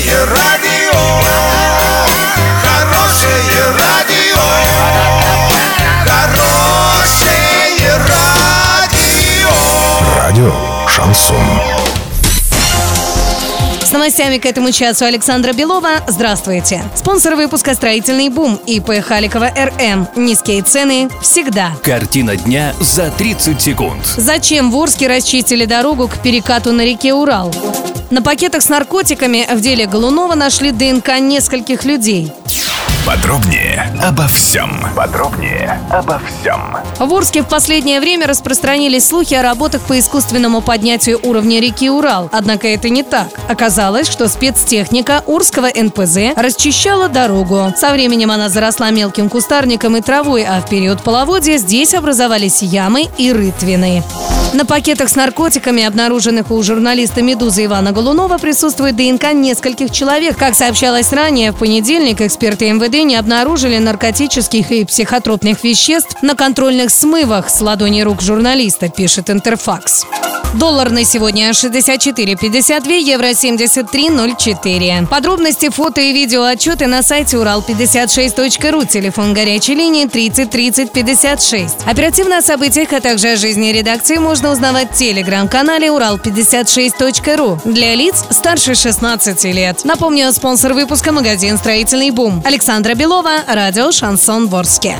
Хорошее радио, хорошее радио, хорошее радио. Радио Шансон. С новостями к этому часу Александра Белова. Здравствуйте. Спонсор выпуска «Строительный бум» ИП Халикова РМ. Низкие цены всегда. Картина дня за 30 секунд. Зачем в Орске расчистили дорогу к перекату на реке Урал? На пакетах с наркотиками в деле Голунова нашли ДНК нескольких людей. Подробнее обо всем. Подробнее обо всем. В Орске в последнее время распространились слухи о работах по искусственному поднятию уровня реки Урал. Однако это не так. Оказалось, что спецтехника Урского НПЗ расчищала дорогу. Со временем она заросла мелким кустарником и травой, а в период половодья здесь образовались ямы и рытвины. На пакетах с наркотиками, обнаруженных у журналиста «Медузы» Ивана Голунова, присутствует ДНК нескольких человек. Как сообщалось ранее, в понедельник эксперты МВД не обнаружили наркотических и психотропных веществ на контрольных смывах с ладони рук журналиста, пишет Интерфакс. Доллар на сегодня 64,52, евро 73,04. Подробности, фото и видео отчеты на сайте урал56.ру, телефон горячей линии 30 30 56. Оперативно о событиях, а также о жизни редакции можно узнавать в телеграм-канале урал56.ру для лиц старше 16 лет. Напомню, спонсор выпуска магазин «Строительный бум». Александра Белова, радио «Шансон Ворске».